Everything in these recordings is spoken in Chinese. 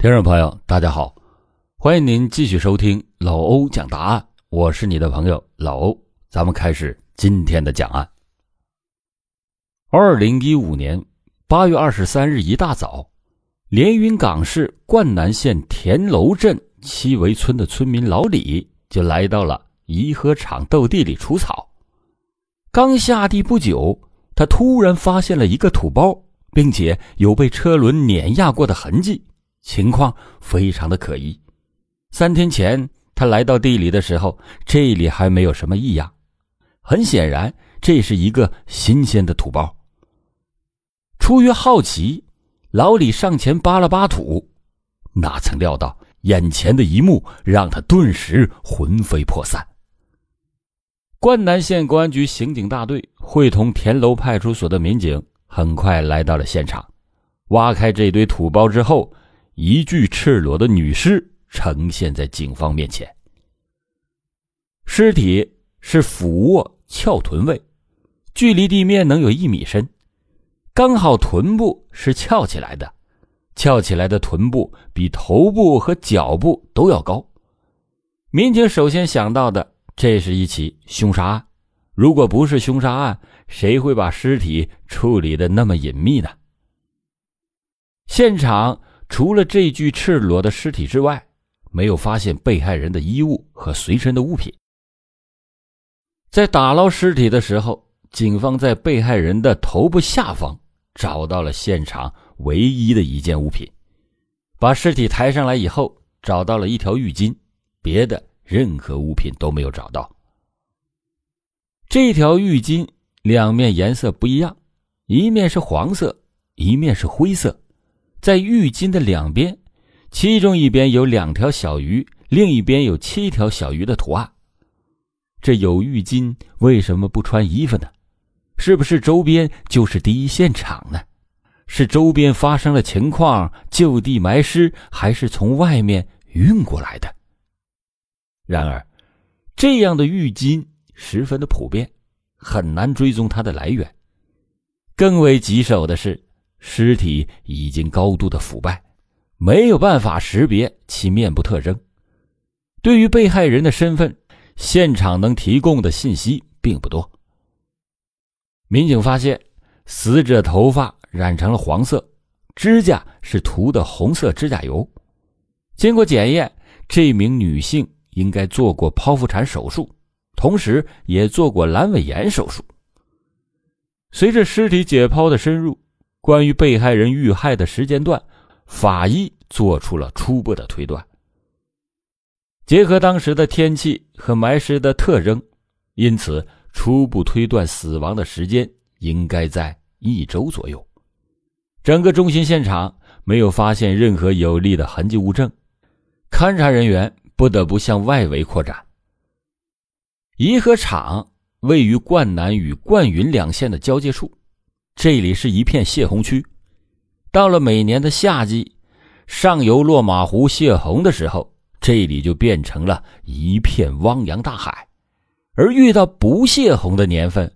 听众朋友，大家好，欢迎您继续收听老欧讲答案，我是你的朋友老欧，咱们开始今天的讲案。二零一五年八月二十三日一大早，连云港市灌南县田楼镇七围村的村民老李就来到了颐和场豆地里除草。刚下地不久，他突然发现了一个土包，并且有被车轮碾压过的痕迹。情况非常的可疑。三天前他来到地里的时候，这里还没有什么异样。很显然，这是一个新鲜的土包。出于好奇，老李上前扒了扒土，哪曾料到眼前的一幕让他顿时魂飞魄散。灌南县公安局刑警大队会同田楼派出所的民警很快来到了现场，挖开这堆土包之后。一具赤裸的女尸呈现在警方面前。尸体是俯卧翘臀位，距离地面能有一米深，刚好臀部是翘起来的，翘起来的臀部比头部和脚部都要高。民警首先想到的，这是一起凶杀案。如果不是凶杀案，谁会把尸体处理的那么隐秘呢？现场。除了这具赤裸的尸体之外，没有发现被害人的衣物和随身的物品。在打捞尸体的时候，警方在被害人的头部下方找到了现场唯一的一件物品。把尸体抬上来以后，找到了一条浴巾，别的任何物品都没有找到。这条浴巾两面颜色不一样，一面是黄色，一面是灰色。在浴巾的两边，其中一边有两条小鱼，另一边有七条小鱼的图案。这有浴巾为什么不穿衣服呢？是不是周边就是第一现场呢？是周边发生了情况就地埋尸，还是从外面运过来的？然而，这样的浴巾十分的普遍，很难追踪它的来源。更为棘手的是。尸体已经高度的腐败，没有办法识别其面部特征。对于被害人的身份，现场能提供的信息并不多。民警发现，死者头发染成了黄色，指甲是涂的红色指甲油。经过检验，这名女性应该做过剖腹产手术，同时也做过阑尾炎手术。随着尸体解剖的深入。关于被害人遇害的时间段，法医做出了初步的推断。结合当时的天气和埋尸的特征，因此初步推断死亡的时间应该在一周左右。整个中心现场没有发现任何有力的痕迹物证，勘查人员不得不向外围扩展。颐和场位于灌南与灌云两县的交界处。这里是一片泄洪区，到了每年的夏季，上游落马湖泄洪的时候，这里就变成了一片汪洋大海；而遇到不泄洪的年份，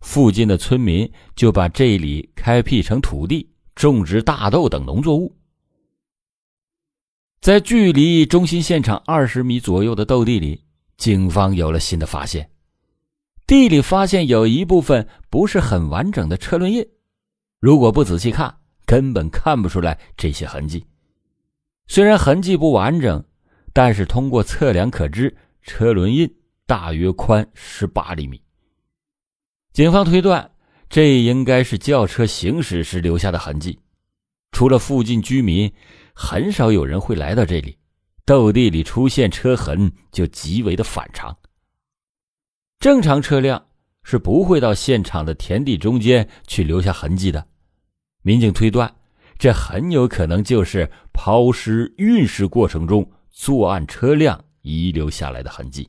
附近的村民就把这里开辟成土地，种植大豆等农作物。在距离中心现场二十米左右的豆地里，警方有了新的发现。地里发现有一部分不是很完整的车轮印，如果不仔细看，根本看不出来这些痕迹。虽然痕迹不完整，但是通过测量可知，车轮印大约宽十八厘米。警方推断，这应该是轿车行驶时留下的痕迹。除了附近居民，很少有人会来到这里。斗地里出现车痕，就极为的反常。正常车辆是不会到现场的田地中间去留下痕迹的。民警推断，这很有可能就是抛尸运尸过程中作案车辆遗留下来的痕迹。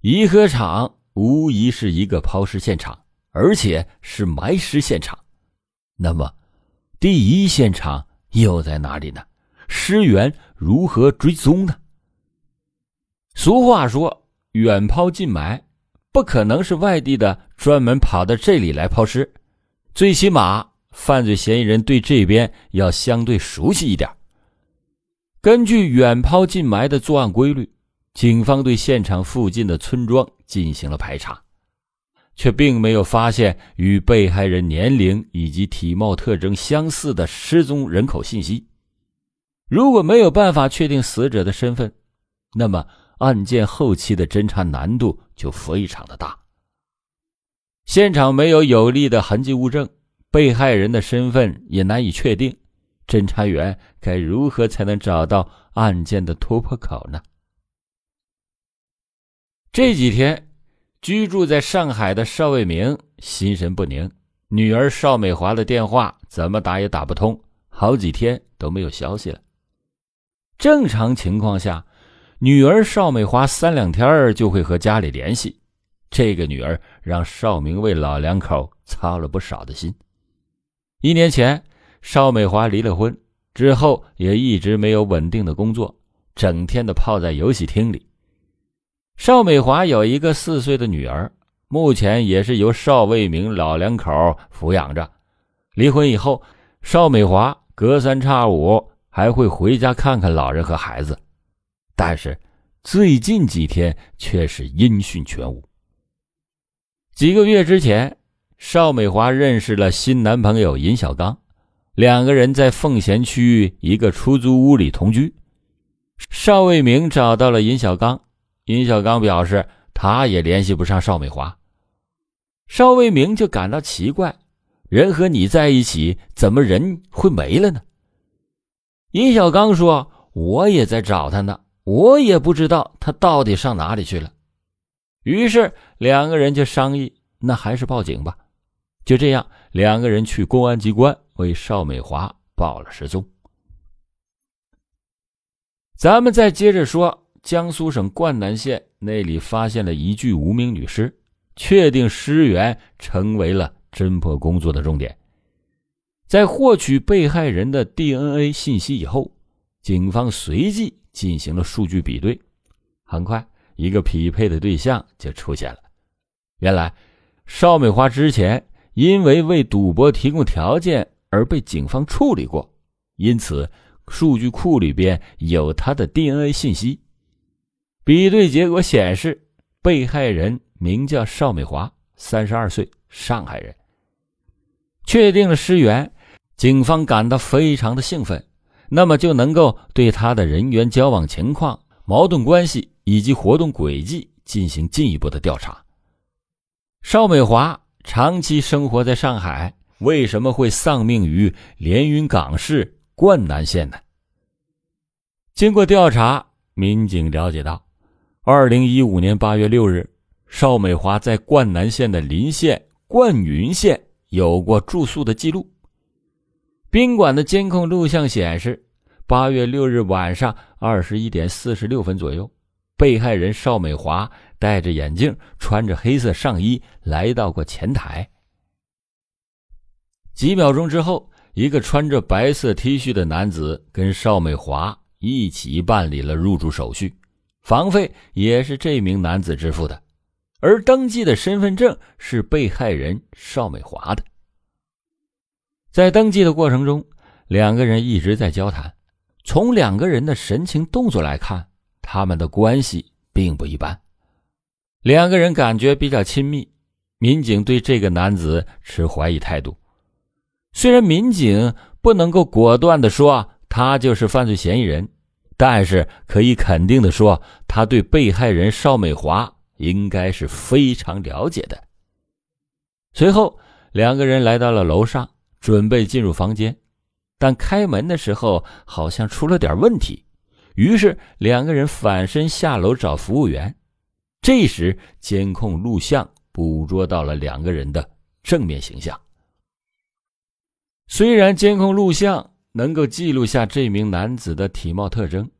颐和场无疑是一个抛尸现场，而且是埋尸现场。那么，第一现场又在哪里呢？尸源如何追踪呢？俗话说。远抛近埋，不可能是外地的专门跑到这里来抛尸，最起码犯罪嫌疑人对这边要相对熟悉一点。根据远抛近埋的作案规律，警方对现场附近的村庄进行了排查，却并没有发现与被害人年龄以及体貌特征相似的失踪人口信息。如果没有办法确定死者的身份，那么案件后期的侦查难度就非常的大。现场没有有力的痕迹物证，被害人的身份也难以确定。侦查员该如何才能找到案件的突破口呢？这几天，居住在上海的邵卫明心神不宁，女儿邵美华的电话怎么打也打不通，好几天都没有消息了。正常情况下，女儿邵美华三两天就会和家里联系。这个女儿让邵明为老两口操了不少的心。一年前。邵美华离了婚之后，也一直没有稳定的工作，整天的泡在游戏厅里。邵美华有一个四岁的女儿，目前也是由邵卫明老两口抚养着。离婚以后，邵美华隔三差五还会回家看看老人和孩子，但是最近几天却是音讯全无。几个月之前，邵美华认识了新男朋友尹小刚。两个人在奉贤区一个出租屋里同居。邵卫明找到了尹小刚，尹小刚表示他也联系不上邵美华。邵卫明就感到奇怪：人和你在一起，怎么人会没了呢？尹小刚说：“我也在找他呢，我也不知道他到底上哪里去了。”于是两个人就商议：“那还是报警吧。”就这样，两个人去公安机关。为邵美华报了失踪。咱们再接着说，江苏省灌南县那里发现了一具无名女尸，确定尸源成为了侦破工作的重点。在获取被害人的 DNA 信息以后，警方随即进行了数据比对，很快一个匹配的对象就出现了。原来，邵美华之前因为为赌博提供条件。而被警方处理过，因此数据库里边有他的 DNA 信息。比对结果显示，被害人名叫邵美华，三十二岁，上海人。确定了尸源，警方感到非常的兴奋，那么就能够对他的人员交往情况、矛盾关系以及活动轨迹进行进一步的调查。邵美华长期生活在上海。为什么会丧命于连云港市灌南县呢？经过调查，民警了解到，二零一五年八月六日，邵美华在灌南县的临县灌云县有过住宿的记录。宾馆的监控录像显示，八月六日晚上二十一点四十六分左右，被害人邵美华戴着眼镜，穿着黑色上衣来到过前台。几秒钟之后，一个穿着白色 T 恤的男子跟邵美华一起办理了入住手续，房费也是这名男子支付的，而登记的身份证是被害人邵美华的。在登记的过程中，两个人一直在交谈，从两个人的神情动作来看，他们的关系并不一般，两个人感觉比较亲密，民警对这个男子持怀疑态度。虽然民警不能够果断的说他就是犯罪嫌疑人，但是可以肯定的说，他对被害人邵美华应该是非常了解的。随后，两个人来到了楼上，准备进入房间，但开门的时候好像出了点问题，于是两个人反身下楼找服务员。这时，监控录像捕捉到了两个人的正面形象。虽然监控录像能够记录下这名男子的体貌特征，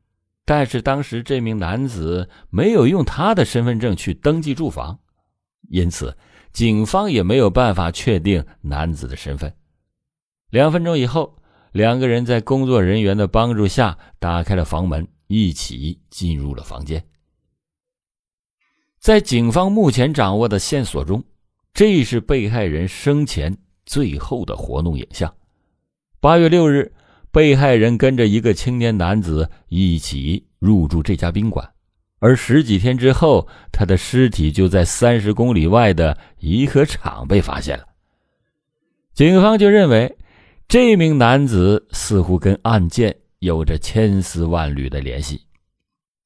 但是当时这名男子没有用他的身份证去登记住房，因此警方也没有办法确定男子的身份。两分钟以后，两个人在工作人员的帮助下打开了房门，一起进入了房间。在警方目前掌握的线索中，这是被害人生前。最后的活动影像。八月六日，被害人跟着一个青年男子一起入住这家宾馆，而十几天之后，他的尸体就在三十公里外的颐和场被发现了。警方就认为，这名男子似乎跟案件有着千丝万缕的联系。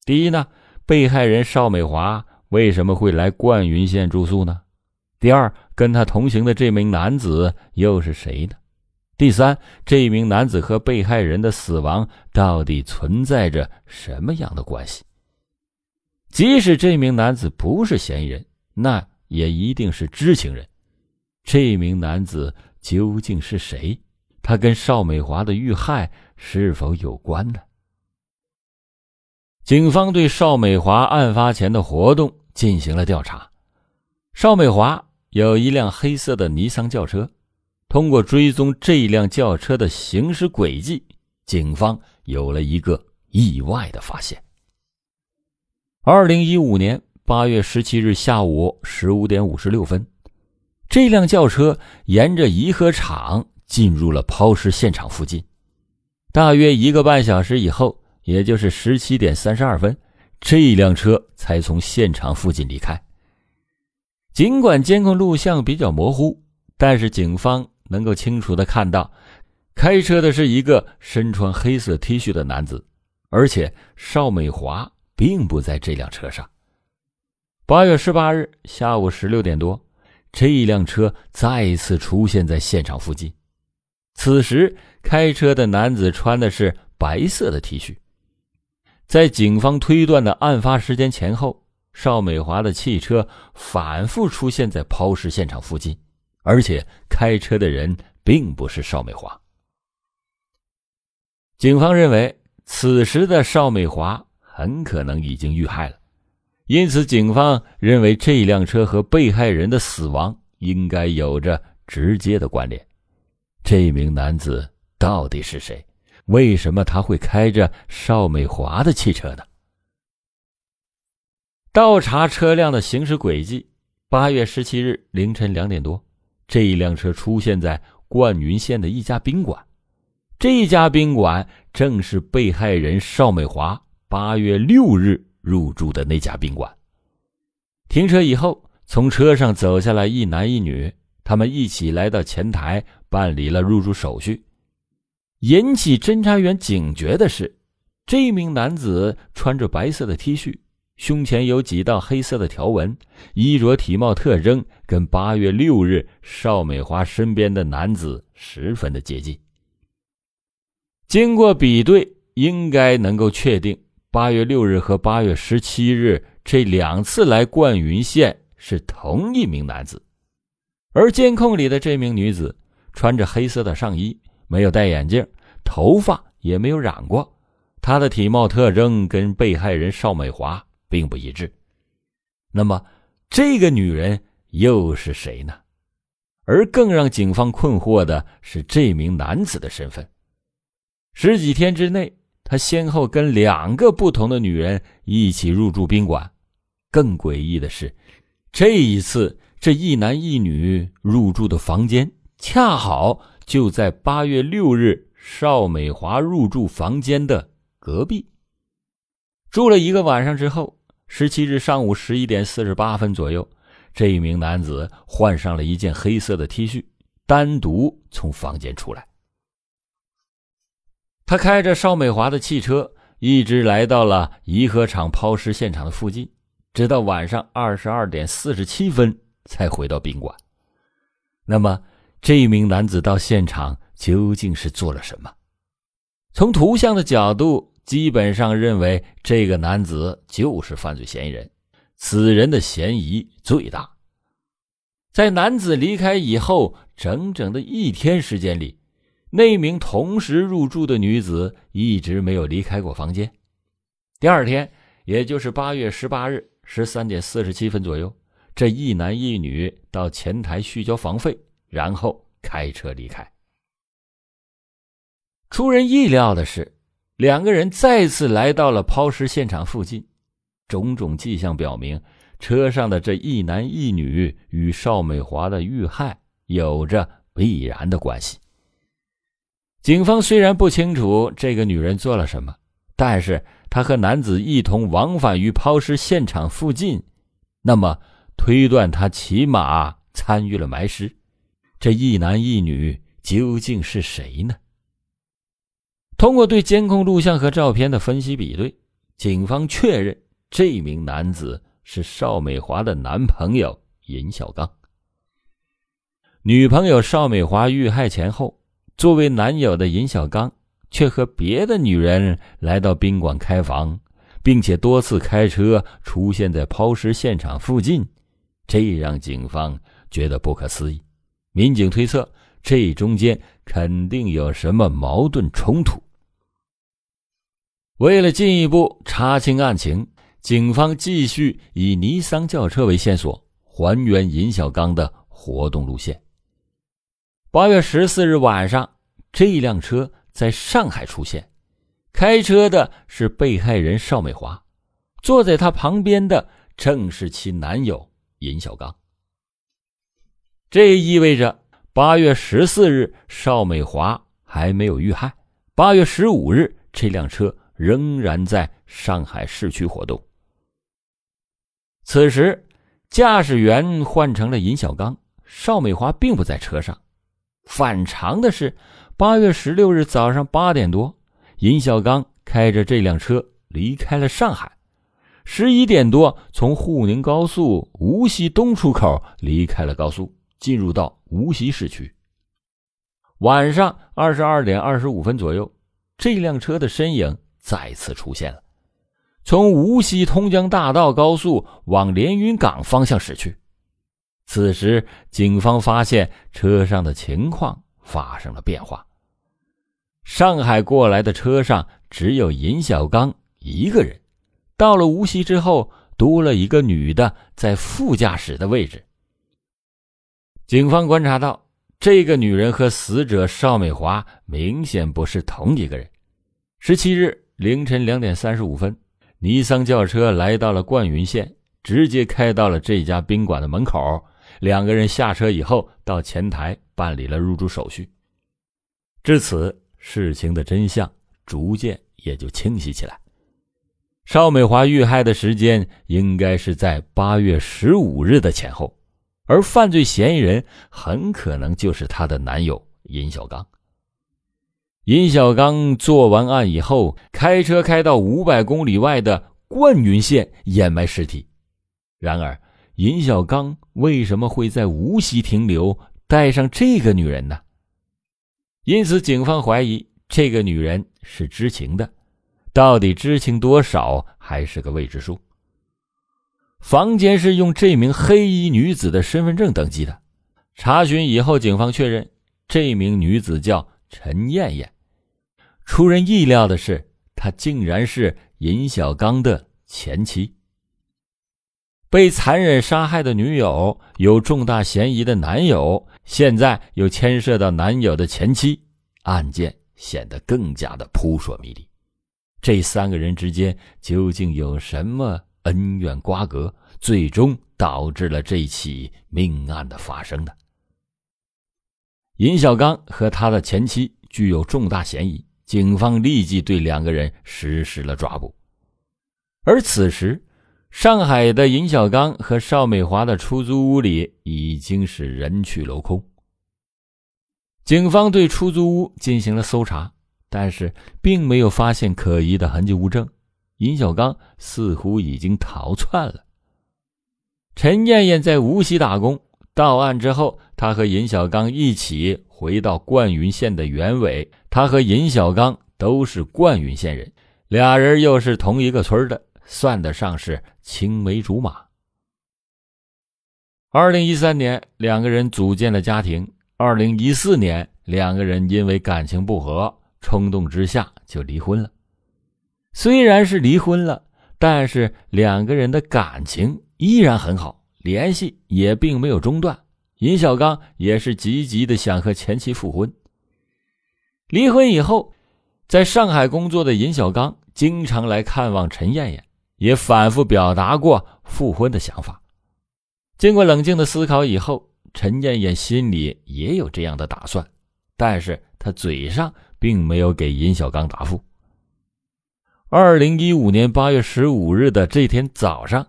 第一呢，被害人邵美华为什么会来灌云县住宿呢？第二，跟他同行的这名男子又是谁呢？第三，这名男子和被害人的死亡到底存在着什么样的关系？即使这名男子不是嫌疑人，那也一定是知情人。这名男子究竟是谁？他跟邵美华的遇害是否有关呢？警方对邵美华案发前的活动进行了调查。邵美华有一辆黑色的尼桑轿车。通过追踪这辆轿车的行驶轨迹，警方有了一个意外的发现。二零一五年八月十七日下午十五点五十六分，这辆轿车沿着颐和场进入了抛尸现场附近。大约一个半小时以后，也就是十七点三十二分，这辆车才从现场附近离开。尽管监控录像比较模糊，但是警方。能够清楚的看到，开车的是一个身穿黑色 T 恤的男子，而且邵美华并不在这辆车上。八月十八日下午十六点多，这一辆车再次出现在现场附近。此时，开车的男子穿的是白色的 T 恤。在警方推断的案发时间前后，邵美华的汽车反复出现在抛尸现场附近。而且开车的人并不是邵美华。警方认为，此时的邵美华很可能已经遇害了，因此警方认为这辆车和被害人的死亡应该有着直接的关联。这名男子到底是谁？为什么他会开着邵美华的汽车呢？倒查车辆的行驶轨迹，八月十七日凌晨两点多。这一辆车出现在灌云县的一家宾馆，这家宾馆正是被害人邵美华八月六日入住的那家宾馆。停车以后，从车上走下来一男一女，他们一起来到前台办理了入住手续。引起侦查员警觉的是，这名男子穿着白色的 T 恤。胸前有几道黑色的条纹，衣着体貌特征跟八月六日邵美华身边的男子十分的接近。经过比对，应该能够确定八月六日和八月十七日这两次来灌云县是同一名男子。而监控里的这名女子穿着黑色的上衣，没有戴眼镜，头发也没有染过，她的体貌特征跟被害人邵美华。并不一致。那么，这个女人又是谁呢？而更让警方困惑的是这名男子的身份。十几天之内，他先后跟两个不同的女人一起入住宾馆。更诡异的是，这一次这一男一女入住的房间，恰好就在八月六日邵美华入住房间的隔壁。住了一个晚上之后。十七日上午十一点四十八分左右，这一名男子换上了一件黑色的 T 恤，单独从房间出来。他开着邵美华的汽车，一直来到了颐和厂抛尸现场的附近，直到晚上二十二点四十七分才回到宾馆。那么，这名男子到现场究竟是做了什么？从图像的角度。基本上认为这个男子就是犯罪嫌疑人，此人的嫌疑最大。在男子离开以后，整整的一天时间里，那名同时入住的女子一直没有离开过房间。第二天，也就是八月十八日十三点四十七分左右，这一男一女到前台续交房费，然后开车离开。出人意料的是。两个人再次来到了抛尸现场附近，种种迹象表明，车上的这一男一女与邵美华的遇害有着必然的关系。警方虽然不清楚这个女人做了什么，但是她和男子一同往返于抛尸现场附近，那么推断她起码参与了埋尸。这一男一女究竟是谁呢？通过对监控录像和照片的分析比对，警方确认这名男子是邵美华的男朋友尹小刚。女朋友邵美华遇害前后，作为男友的尹小刚却和别的女人来到宾馆开房，并且多次开车出现在抛尸现场附近，这让警方觉得不可思议。民警推测，这中间肯定有什么矛盾冲突。为了进一步查清案情，警方继续以尼桑轿车为线索，还原尹小刚的活动路线。八月十四日晚上，这辆车在上海出现，开车的是被害人邵美华，坐在她旁边的正是其男友尹小刚。这意味着八月十四日邵美华还没有遇害，八月十五日这辆车。仍然在上海市区活动。此时，驾驶员换成了尹小刚，邵美华并不在车上。反常的是，八月十六日早上八点多，尹小刚开着这辆车离开了上海，十一点多从沪宁高速无锡东出口离开了高速，进入到无锡市区。晚上二十二点二十五分左右，这辆车的身影。再次出现了，从无锡通江大道高速往连云港方向驶去。此时，警方发现车上的情况发生了变化。上海过来的车上只有尹小刚一个人，到了无锡之后，多了一个女的在副驾驶的位置。警方观察到，这个女人和死者邵美华明显不是同一个人。十七日。凌晨两点三十五分，尼桑轿车来到了灌云县，直接开到了这家宾馆的门口。两个人下车以后，到前台办理了入住手续。至此，事情的真相逐渐也就清晰起来。邵美华遇害的时间应该是在八月十五日的前后，而犯罪嫌疑人很可能就是她的男友尹小刚。尹小刚做完案以后，开车开到五百公里外的灌云县掩埋尸体。然而，尹小刚为什么会在无锡停留，带上这个女人呢？因此，警方怀疑这个女人是知情的，到底知情多少还是个未知数。房间是用这名黑衣女子的身份证登记的，查询以后，警方确认这名女子叫陈艳艳。出人意料的是，她竟然是尹小刚的前妻。被残忍杀害的女友有重大嫌疑的男友，现在又牵涉到男友的前妻，案件显得更加的扑朔迷离。这三个人之间究竟有什么恩怨瓜葛，最终导致了这起命案的发生的？尹小刚和他的前妻具有重大嫌疑。警方立即对两个人实施了抓捕，而此时，上海的尹小刚和邵美华的出租屋里已经是人去楼空。警方对出租屋进行了搜查，但是并没有发现可疑的痕迹物证。尹小刚似乎已经逃窜了。陈艳艳在无锡打工，到案之后，她和尹小刚一起回到灌云县的原委。他和尹小刚都是灌云县人，俩人又是同一个村的，算得上是青梅竹马。二零一三年，两个人组建了家庭。二零一四年，两个人因为感情不和，冲动之下就离婚了。虽然是离婚了，但是两个人的感情依然很好，联系也并没有中断。尹小刚也是积极的想和前妻复婚。离婚以后，在上海工作的尹小刚经常来看望陈艳艳，也反复表达过复婚的想法。经过冷静的思考以后，陈艳艳心里也有这样的打算，但是她嘴上并没有给尹小刚答复。二零一五年八月十五日的这天早上，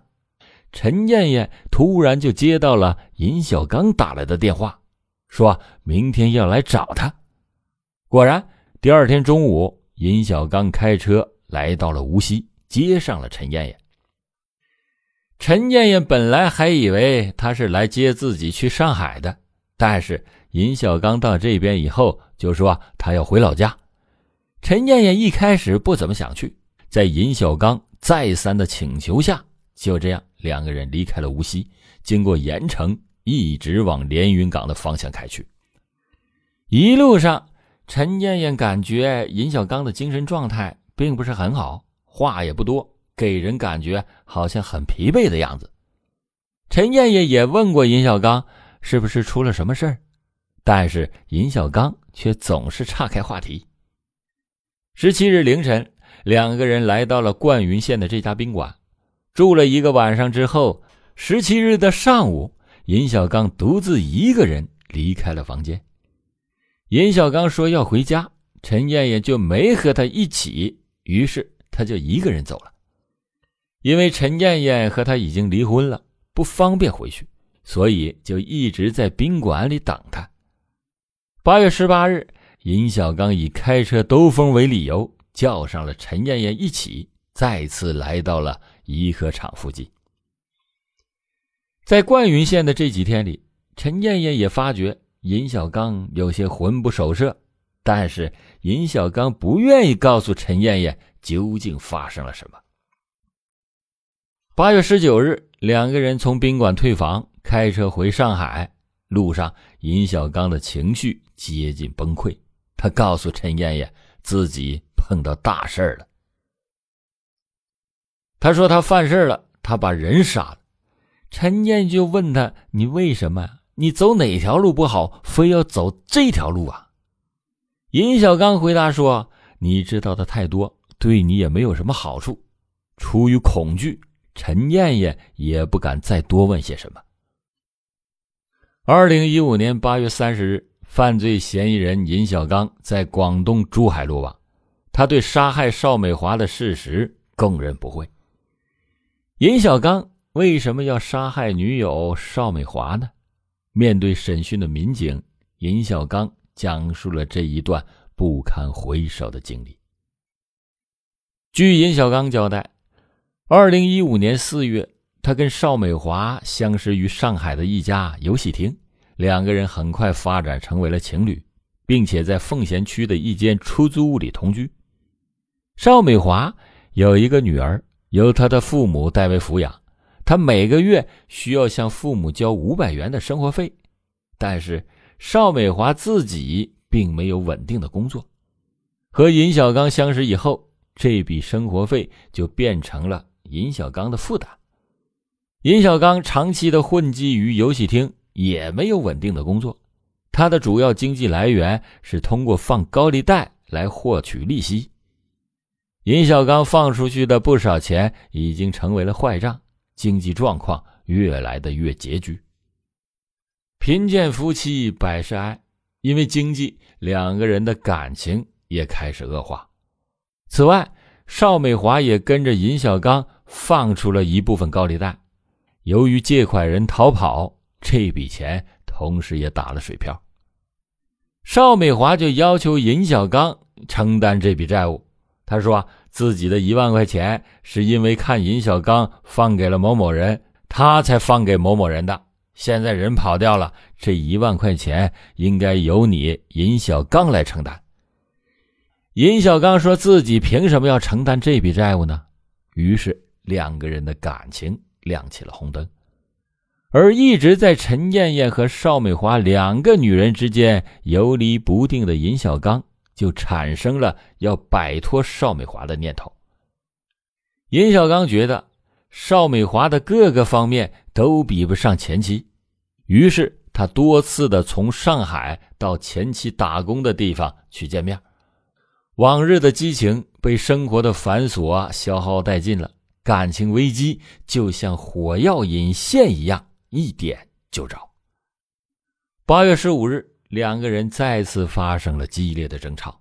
陈艳艳突然就接到了尹小刚打来的电话，说明天要来找她。果然，第二天中午，尹小刚开车来到了无锡，接上了陈艳艳。陈艳艳本来还以为他是来接自己去上海的，但是尹小刚到这边以后就说他要回老家。陈艳艳一开始不怎么想去，在尹小刚再三的请求下，就这样两个人离开了无锡，经过盐城，一直往连云港的方向开去。一路上，陈艳艳感觉尹小刚的精神状态并不是很好，话也不多。给人感觉好像很疲惫的样子。陈艳艳也问过尹小刚是不是出了什么事儿，但是尹小刚却总是岔开话题。十七日凌晨，两个人来到了灌云县的这家宾馆，住了一个晚上之后，十七日的上午，尹小刚独自一个人离开了房间。尹小刚说要回家，陈艳艳就没和他一起，于是他就一个人走了。因为陈艳艳和他已经离婚了，不方便回去，所以就一直在宾馆里等他。八月十八日，尹小刚以开车兜风为理由，叫上了陈艳艳一起，再次来到了颐和厂附近。在灌云县的这几天里，陈艳艳也发觉尹小刚有些魂不守舍，但是尹小刚不愿意告诉陈艳艳究竟发生了什么。八月十九日，两个人从宾馆退房，开车回上海。路上，尹小刚的情绪接近崩溃。他告诉陈艳艳，自己碰到大事儿了。他说他犯事了，他把人杀了。陈艳就问他：“你为什么？你走哪条路不好，非要走这条路啊？”尹小刚回答说：“你知道的太多，对你也没有什么好处。出于恐惧。”陈艳艳也不敢再多问些什么。二零一五年八月三十日，犯罪嫌疑人尹小刚在广东珠海落网，他对杀害邵美华的事实供认不讳。尹小刚为什么要杀害女友邵美华呢？面对审讯的民警，尹小刚讲述了这一段不堪回首的经历。据尹小刚交代。二零一五年四月，他跟邵美华相识于上海的一家游戏厅，两个人很快发展成为了情侣，并且在奉贤区的一间出租屋里同居。邵美华有一个女儿，由她的父母代为抚养，她每个月需要向父母交五百元的生活费，但是邵美华自己并没有稳定的工作。和尹小刚相识以后，这笔生活费就变成了。尹小刚的负担，尹小刚长期的混迹于游戏厅，也没有稳定的工作。他的主要经济来源是通过放高利贷来获取利息。尹小刚放出去的不少钱已经成为了坏账，经济状况越来的越拮据。贫贱夫妻百事哀，因为经济，两个人的感情也开始恶化。此外，邵美华也跟着尹小刚。放出了一部分高利贷，由于借款人逃跑，这笔钱同时也打了水漂。邵美华就要求尹小刚承担这笔债务。他说自己的一万块钱是因为看尹小刚放给了某某人，他才放给某某人的。现在人跑掉了，这一万块钱应该由你尹小刚来承担。尹小刚说自己凭什么要承担这笔债务呢？于是。两个人的感情亮起了红灯，而一直在陈艳艳和邵美华两个女人之间游离不定的尹小刚，就产生了要摆脱邵美华的念头。尹小刚觉得邵美华的各个方面都比不上前妻，于是他多次的从上海到前妻打工的地方去见面，往日的激情被生活的繁琐啊消耗殆尽了。感情危机就像火药引线一样，一点就着。八月十五日，两个人再次发生了激烈的争吵。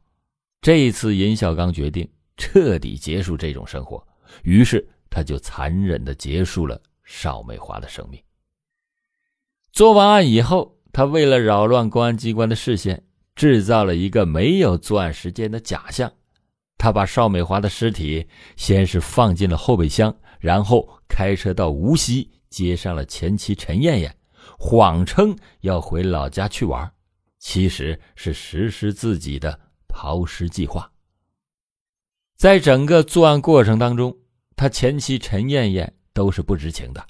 这一次，尹小刚决定彻底结束这种生活，于是他就残忍的结束了邵美华的生命。做完案以后，他为了扰乱公安机关的视线，制造了一个没有作案时间的假象。他把邵美华的尸体先是放进了后备箱，然后开车到无锡接上了前妻陈艳艳，谎称要回老家去玩，其实是实施自己的。抛尸计划，在整个作案过程当中，他前妻陈艳艳都是不知情的。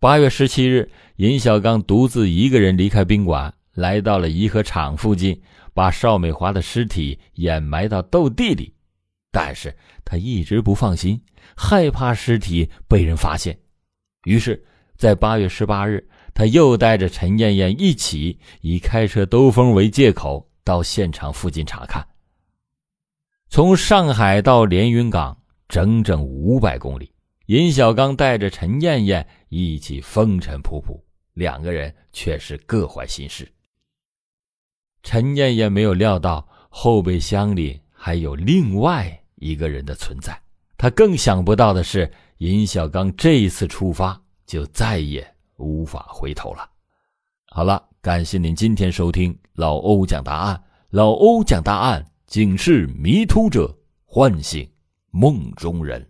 八月十七日，尹小刚独自一个人离开宾馆，来到了颐和厂附近，把邵美华的尸体掩埋到斗地里。但是他一直不放心，害怕尸体被人发现，于是，在八月十八日，他又带着陈艳艳一起，以开车兜风为借口。到现场附近查看。从上海到连云港整整五百公里，尹小刚带着陈艳艳一起风尘仆仆，两个人却是各怀心事。陈艳艳没有料到后备箱里还有另外一个人的存在，她更想不到的是，尹小刚这一次出发就再也无法回头了。好了。感谢您今天收听老欧讲答案。老欧讲答案，警示迷途者，唤醒梦中人。